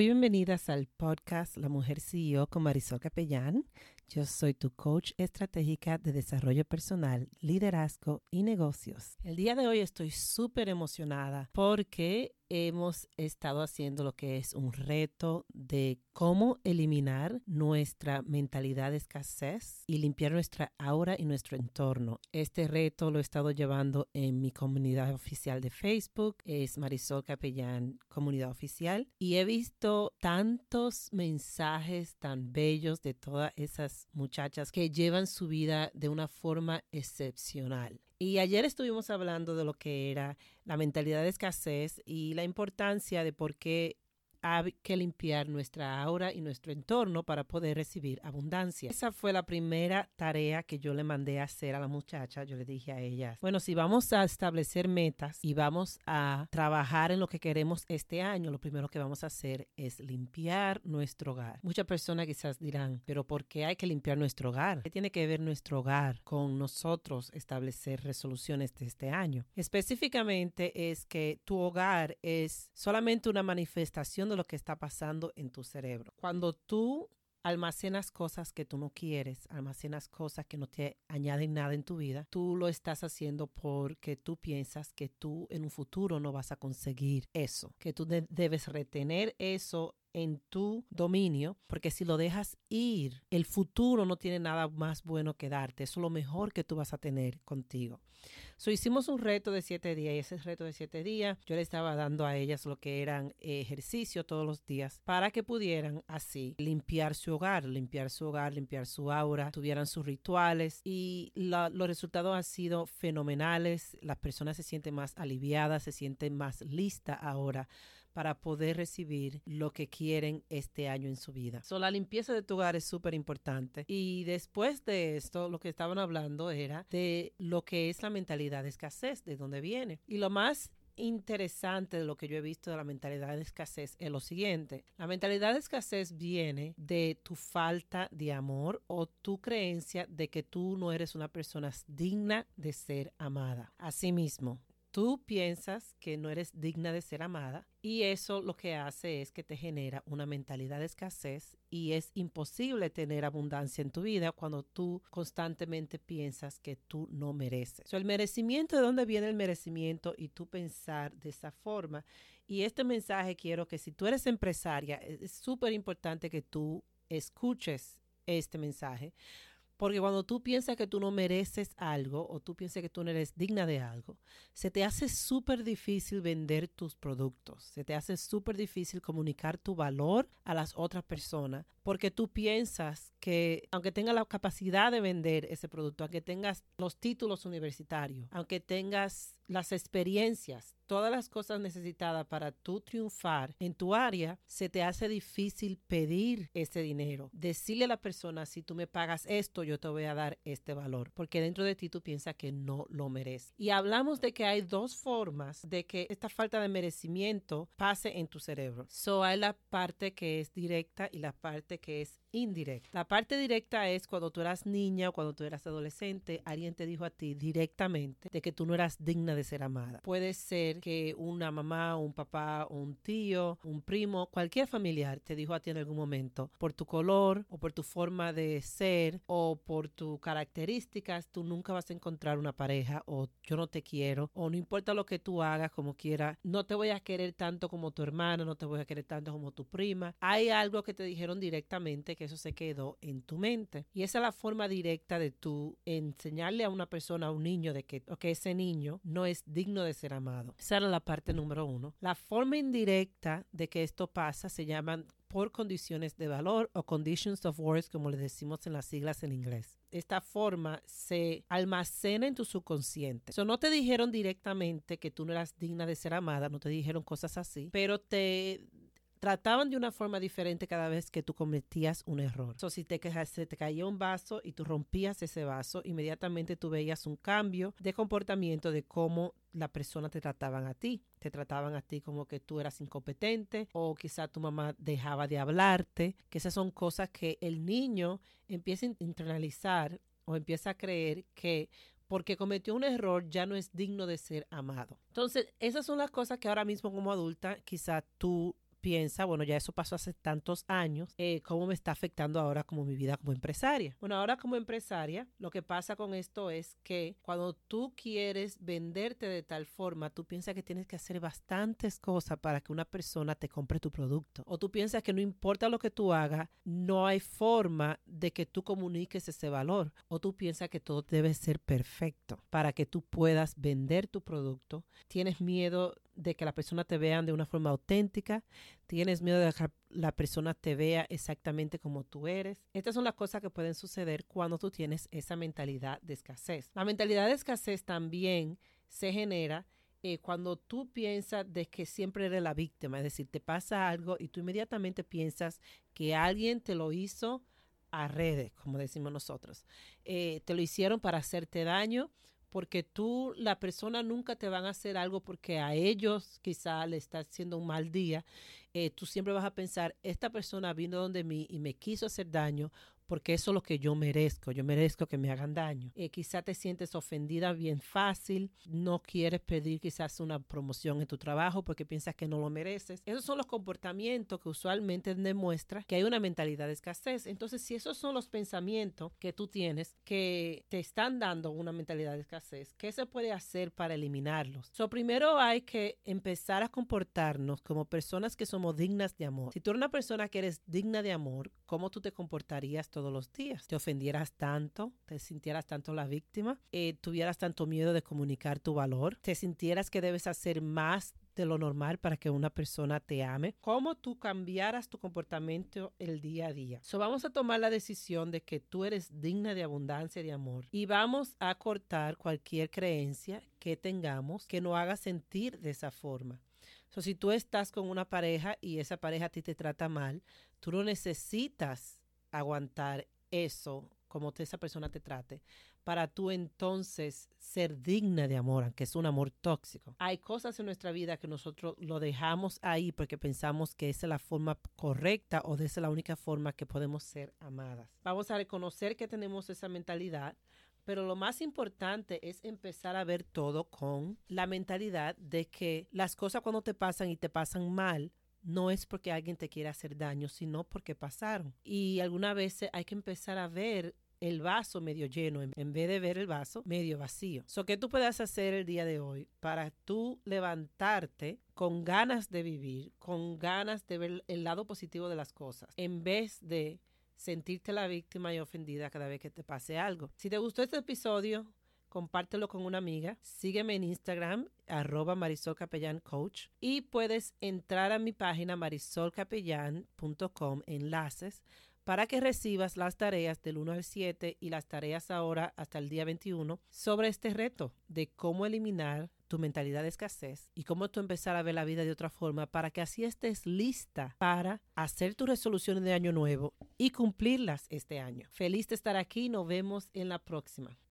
Muy bienvenidas al podcast La Mujer CEO con Marisol Capellán. Yo soy tu coach estratégica de desarrollo personal, liderazgo y negocios. El día de hoy estoy súper emocionada porque hemos estado haciendo lo que es un reto de cómo eliminar nuestra mentalidad de escasez y limpiar nuestra aura y nuestro entorno. Este reto lo he estado llevando en mi comunidad oficial de Facebook, es Marisol Capellán Comunidad Oficial, y he visto tantos mensajes tan bellos de todas esas muchachas que llevan su vida de una forma excepcional. Y ayer estuvimos hablando de lo que era la mentalidad de escasez y la importancia de por qué hay que limpiar nuestra aura y nuestro entorno para poder recibir abundancia. Esa fue la primera tarea que yo le mandé a hacer a la muchacha. Yo le dije a ella, bueno, si vamos a establecer metas y vamos a trabajar en lo que queremos este año, lo primero que vamos a hacer es limpiar nuestro hogar. Muchas personas quizás dirán, pero ¿por qué hay que limpiar nuestro hogar? ¿Qué tiene que ver nuestro hogar con nosotros establecer resoluciones de este año? Específicamente es que tu hogar es solamente una manifestación lo que está pasando en tu cerebro. Cuando tú almacenas cosas que tú no quieres, almacenas cosas que no te añaden nada en tu vida, tú lo estás haciendo porque tú piensas que tú en un futuro no vas a conseguir eso, que tú debes retener eso en tu dominio, porque si lo dejas ir, el futuro no tiene nada más bueno que darte, es lo mejor que tú vas a tener contigo. So, hicimos un reto de siete días y ese reto de siete días yo le estaba dando a ellas lo que eran ejercicio todos los días para que pudieran así limpiar su hogar, limpiar su hogar, limpiar su aura, tuvieran sus rituales y los resultados han sido fenomenales. Las personas se sienten más aliviadas, se sienten más listas ahora para poder recibir lo que quieren este año en su vida. So, la limpieza de tu hogar es súper importante. Y después de esto, lo que estaban hablando era de lo que es la mentalidad de escasez, de dónde viene. Y lo más interesante de lo que yo he visto de la mentalidad de escasez es lo siguiente. La mentalidad de escasez viene de tu falta de amor o tu creencia de que tú no eres una persona digna de ser amada. Asimismo, tú piensas que no eres digna de ser amada y eso lo que hace es que te genera una mentalidad de escasez y es imposible tener abundancia en tu vida cuando tú constantemente piensas que tú no mereces. el merecimiento, ¿de dónde viene el merecimiento? Y tú pensar de esa forma. Y este mensaje quiero que si tú eres empresaria, es súper importante que tú escuches este mensaje porque cuando tú piensas que tú no mereces algo o tú piensas que tú no eres digna de algo, se te hace súper difícil vender tus productos, se te hace súper difícil comunicar tu valor a las otras personas, porque tú piensas que aunque tengas la capacidad de vender ese producto, aunque tengas los títulos universitarios, aunque tengas las experiencias, todas las cosas necesitadas para tú triunfar en tu área, se te hace difícil pedir ese dinero. Decirle a la persona, si tú me pagas esto, yo te voy a dar este valor, porque dentro de ti tú piensas que no lo mereces. Y hablamos de que hay dos formas de que esta falta de merecimiento pase en tu cerebro. So hay la parte que es directa y la parte que es indirecta. La parte directa es cuando tú eras niña o cuando tú eras adolescente, alguien te dijo a ti directamente de que tú no eras digna de ser amada. Puede ser que una mamá, un papá, un tío, un primo, cualquier familiar te dijo a ti en algún momento, por tu color o por tu forma de ser o por tus características, tú nunca vas a encontrar una pareja o yo no te quiero o no importa lo que tú hagas como quieras, no te voy a querer tanto como tu hermana, no te voy a querer tanto como tu prima. Hay algo que te dijeron directamente que eso se quedó en tu mente. Y esa es la forma directa de tú enseñarle a una persona, a un niño, de que, que ese niño no es digno de ser amado. Esa era la parte número uno. La forma indirecta de que esto pasa se llaman por condiciones de valor o conditions of worth, como le decimos en las siglas en inglés. Esta forma se almacena en tu subconsciente. Eso no te dijeron directamente que tú no eras digna de ser amada, no te dijeron cosas así, pero te trataban de una forma diferente cada vez que tú cometías un error. O si te, se te caía un vaso y tú rompías ese vaso, inmediatamente tú veías un cambio de comportamiento de cómo la persona te trataban a ti. Te trataban a ti como que tú eras incompetente o quizá tu mamá dejaba de hablarte, que esas son cosas que el niño empieza a internalizar o empieza a creer que porque cometió un error ya no es digno de ser amado. Entonces, esas son las cosas que ahora mismo como adulta quizá tú piensa, bueno, ya eso pasó hace tantos años, eh, ¿cómo me está afectando ahora como mi vida como empresaria? Bueno, ahora como empresaria, lo que pasa con esto es que cuando tú quieres venderte de tal forma, tú piensas que tienes que hacer bastantes cosas para que una persona te compre tu producto. O tú piensas que no importa lo que tú hagas, no hay forma de que tú comuniques ese valor. O tú piensas que todo debe ser perfecto para que tú puedas vender tu producto. Tienes miedo de que la persona te vean de una forma auténtica, tienes miedo de que la persona te vea exactamente como tú eres. Estas son las cosas que pueden suceder cuando tú tienes esa mentalidad de escasez. La mentalidad de escasez también se genera eh, cuando tú piensas de que siempre eres la víctima, es decir, te pasa algo y tú inmediatamente piensas que alguien te lo hizo a redes, como decimos nosotros. Eh, te lo hicieron para hacerte daño porque tú, la persona nunca te van a hacer algo porque a ellos quizá le está haciendo un mal día. Eh, tú siempre vas a pensar, esta persona vino donde mí y me quiso hacer daño porque eso es lo que yo merezco, yo merezco que me hagan daño. Eh, quizá te sientes ofendida bien fácil, no quieres pedir quizás una promoción en tu trabajo porque piensas que no lo mereces. Esos son los comportamientos que usualmente demuestran que hay una mentalidad de escasez. Entonces, si esos son los pensamientos que tú tienes que te están dando una mentalidad de escasez, ¿qué se puede hacer para eliminarlos? So, primero hay que empezar a comportarnos como personas que somos dignas de amor. Si tú eres una persona que eres digna de amor, ¿cómo tú te comportarías todos los días. Te ofendieras tanto, te sintieras tanto la víctima, eh, tuvieras tanto miedo de comunicar tu valor, te sintieras que debes hacer más de lo normal para que una persona te ame, cómo tú cambiaras tu comportamiento el día a día. So vamos a tomar la decisión de que tú eres digna de abundancia y de amor y vamos a cortar cualquier creencia que tengamos que nos haga sentir de esa forma. So, si tú estás con una pareja y esa pareja a ti te trata mal, tú no necesitas aguantar eso, como esa persona te trate, para tú entonces ser digna de amor, aunque es un amor tóxico. Hay cosas en nuestra vida que nosotros lo dejamos ahí porque pensamos que esa es la forma correcta o de esa es la única forma que podemos ser amadas. Vamos a reconocer que tenemos esa mentalidad, pero lo más importante es empezar a ver todo con la mentalidad de que las cosas cuando te pasan y te pasan mal, no es porque alguien te quiera hacer daño, sino porque pasaron. Y alguna veces hay que empezar a ver el vaso medio lleno en vez de ver el vaso medio vacío. So, ¿Qué tú puedes hacer el día de hoy para tú levantarte con ganas de vivir, con ganas de ver el lado positivo de las cosas, en vez de sentirte la víctima y ofendida cada vez que te pase algo? Si te gustó este episodio, compártelo con una amiga, sígueme en Instagram, arroba Marisol Capellán Coach, y puedes entrar a mi página marisolcapellán.com, enlaces, para que recibas las tareas del 1 al 7 y las tareas ahora hasta el día 21 sobre este reto de cómo eliminar tu mentalidad de escasez y cómo tú empezar a ver la vida de otra forma para que así estés lista para hacer tus resoluciones de año nuevo y cumplirlas este año. Feliz de estar aquí, nos vemos en la próxima.